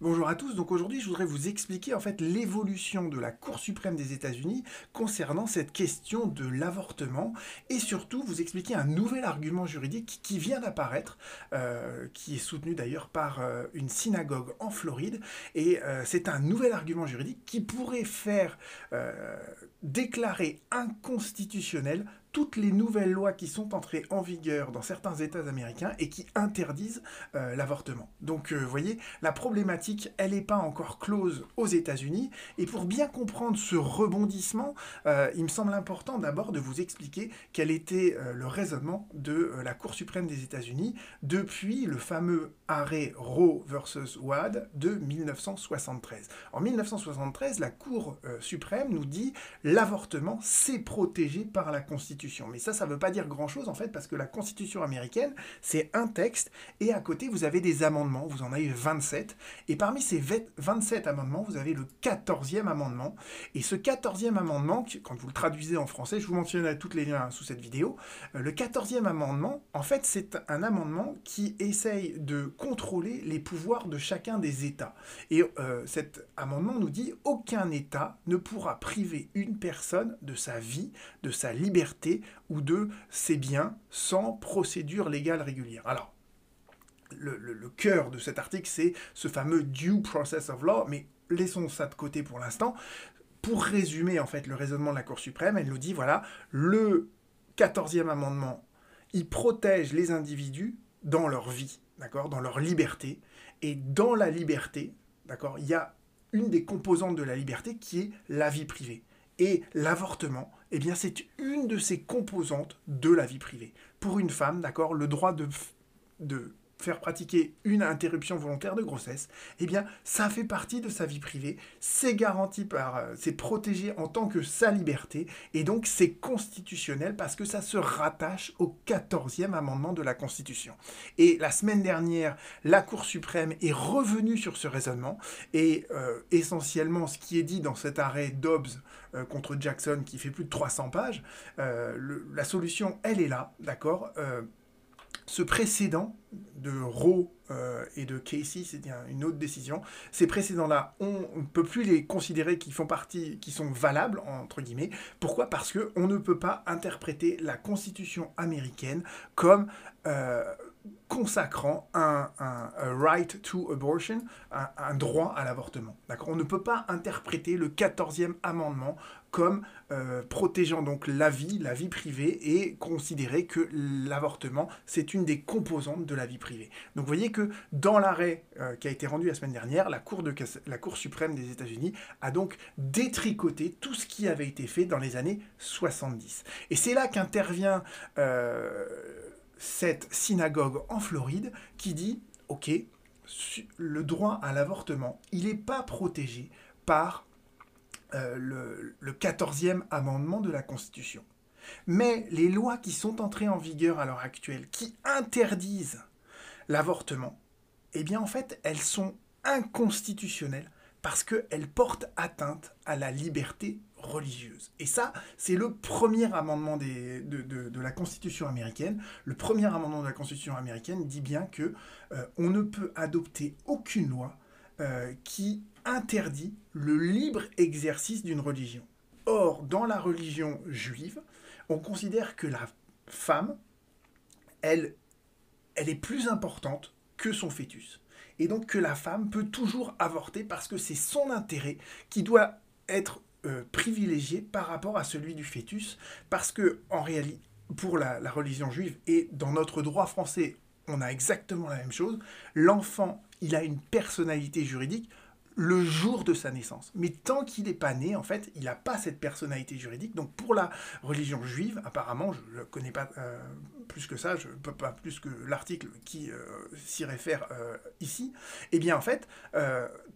Bonjour à tous, donc aujourd'hui je voudrais vous expliquer en fait l'évolution de la Cour suprême des États-Unis concernant cette question de l'avortement et surtout vous expliquer un nouvel argument juridique qui vient d'apparaître, euh, qui est soutenu d'ailleurs par euh, une synagogue en Floride. Et euh, c'est un nouvel argument juridique qui pourrait faire déclarer inconstitutionnel toutes les nouvelles lois qui sont entrées en vigueur dans certains États américains et qui interdisent euh, l'avortement. Donc, vous voyez, la problématique, elle n'est pas encore close aux États-Unis. Et pour bien comprendre ce rebondissement, euh, il me semble important d'abord de vous expliquer quel était euh, le raisonnement de la Cour suprême des États-Unis depuis le fameux arrêt Roe versus Wade de 1973. En 1973, la Cour suprême nous dit l'avortement, c'est protégé par la Constitution. Mais ça, ça ne veut pas dire grand-chose en fait, parce que la Constitution américaine, c'est un texte, et à côté, vous avez des amendements, vous en avez 27, et parmi ces 27 amendements, vous avez le 14e amendement, et ce 14e amendement, quand vous le traduisez en français, je vous mentionnerai toutes les liens sous cette vidéo, euh, le 14e amendement, en fait, c'est un amendement qui essaye de contrôler les pouvoirs de chacun des États. Et euh, cet amendement nous dit, aucun État ne pourra priver une personne de sa vie, de sa liberté, ou de ses biens sans procédure légale régulière. Alors, le, cœur de cet article, c'est ce fameux due process of law, mais laissons ça de côté pour l'instant. Pour résumer en fait le raisonnement de la Cour suprême, elle nous dit voilà, le 14e amendement, il protège les individus dans leur vie, d'accord, dans leur liberté, et dans la liberté, d'accord, il y a une des composantes de la liberté qui est la vie privée. Et l'avortement, eh bien, c'est une de ces composantes de la vie privée. Pour une femme, d'accord, le droit de, de faire pratiquer une interruption volontaire de grossesse, eh bien, ça fait partie de sa vie privée, c'est garanti par, euh, c'est protégé en tant que sa liberté, et donc c'est constitutionnel parce que ça se rattache au 14e amendement de la Constitution. Et la semaine dernière, la Cour suprême est revenue sur ce raisonnement, et euh, essentiellement, ce qui est dit dans cet arrêt Dobbs euh, contre Jackson, qui fait plus de 300 pages, la solution, elle est là, d'accord ce précédent de Roe euh, et de Casey, c'est une autre décision. Ces précédents-là, on ne peut plus les considérer qui font partie, qui sont valables entre guillemets. Pourquoi? Parce que on ne peut pas interpréter la Constitution américaine comme euh, consacrant un, right to abortion, un, droit à l'avortement. On ne peut pas interpréter le 14e amendement comme euh, protégeant donc la vie, la vie privée, et considérer que l'avortement, c'est une des composantes de la vie privée. Donc vous voyez que dans l'arrêt euh, qui a été rendu la semaine dernière, la Cour, de, la cour suprême des États-Unis a donc détricoté tout ce qui avait été fait dans les années 70. Et c'est là qu'intervient... Euh, cette synagogue en Floride qui dit, OK, le droit à l'avortement, il n'est pas protégé par euh, le, le 14e amendement de la Constitution. Mais les lois qui sont entrées en vigueur à l'heure actuelle, qui interdisent l'avortement, eh bien en fait, elles sont inconstitutionnelles parce qu'elles portent atteinte à la liberté religieuse. Et ça, c'est le premier amendement de, la Constitution américaine. Le premier amendement de la Constitution américaine dit bien que euh, on ne peut adopter aucune loi euh, qui interdit le libre exercice d'une religion. Or, dans la religion juive, on considère que la femme, elle, elle est plus importante que son fœtus. Et donc que la femme peut toujours avorter parce que c'est son intérêt qui doit être euh, privilégié par rapport à celui du fœtus, parce que en réalité, pour la, religion juive et dans notre droit français, on a exactement la même chose. L'enfant, il a une personnalité juridique le jour de sa naissance. Mais tant qu'il n'est pas né, en fait, il n'a pas cette personnalité juridique. Donc pour la religion juive, apparemment, je ne connais pas euh, plus que ça, je ne peux pas plus que l'article qui euh, s'y réfère ici, eh bien en fait,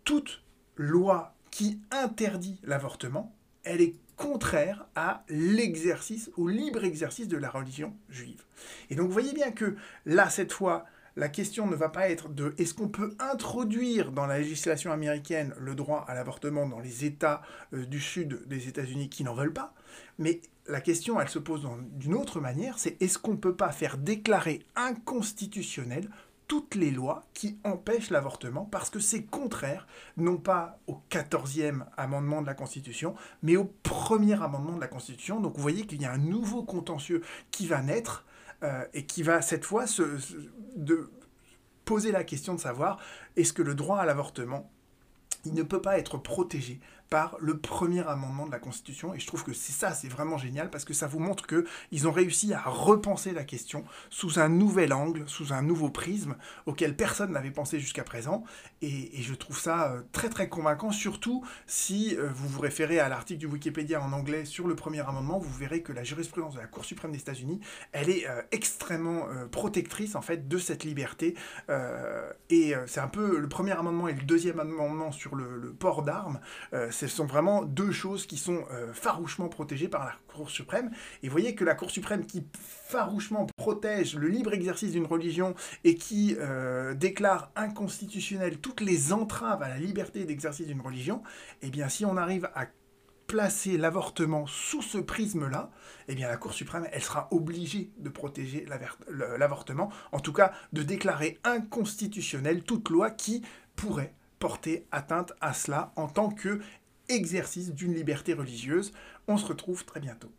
toute loi qui interdit l'avortement, elle est contraire à l'exercice, au libre exercice de la religion juive. Et donc vous voyez bien que là, cette fois, la question ne va pas être de est-ce qu'on peut introduire dans la législation américaine le droit à l'avortement dans les États euh, du sud des États-Unis qui n'en veulent pas, mais la question, elle se pose d'une autre manière, c'est est-ce qu'on ne peut pas faire déclarer inconstitutionnel toutes les lois qui empêchent l'avortement parce que c'est contraire, non pas au 14e amendement de la Constitution, mais au premier amendement de la Constitution. Donc vous voyez qu'il y a un nouveau contentieux qui va naître euh, et qui va cette fois poser la question de savoir est-ce que le droit à l'avortement il ne peut pas être protégé par le premier amendement de la Constitution. Et je trouve que c'est ça, c'est vraiment génial, parce que ça vous montre qu'ils ont réussi à repenser la question sous un nouvel angle, sous un nouveau prisme, auquel personne n'avait pensé jusqu'à présent. Et, je trouve ça euh, très très convaincant, surtout si euh, vous vous référez à l'article du Wikipédia en anglais sur le premier amendement, vous verrez que la jurisprudence de la Cour suprême des États-Unis, elle est euh, extrêmement protectrice en fait de cette liberté. et c'est un peu le premier amendement et le deuxième amendement sur le, le port d'armes ce sont vraiment deux choses qui sont euh, farouchement protégées par la Cour suprême. Et vous voyez que la Cour suprême qui farouchement protège le libre exercice d'une religion et qui euh, déclare inconstitutionnel toutes les entraves à la liberté d'exercice d'une religion, eh bien si on arrive à placer l'avortement sous ce prisme-là, eh bien la Cour suprême, elle sera obligée de protéger l'avortement, en tout cas de déclarer inconstitutionnel toute loi qui pourrait porter atteinte à cela en tant que exercice d'une liberté religieuse. On se retrouve très bientôt.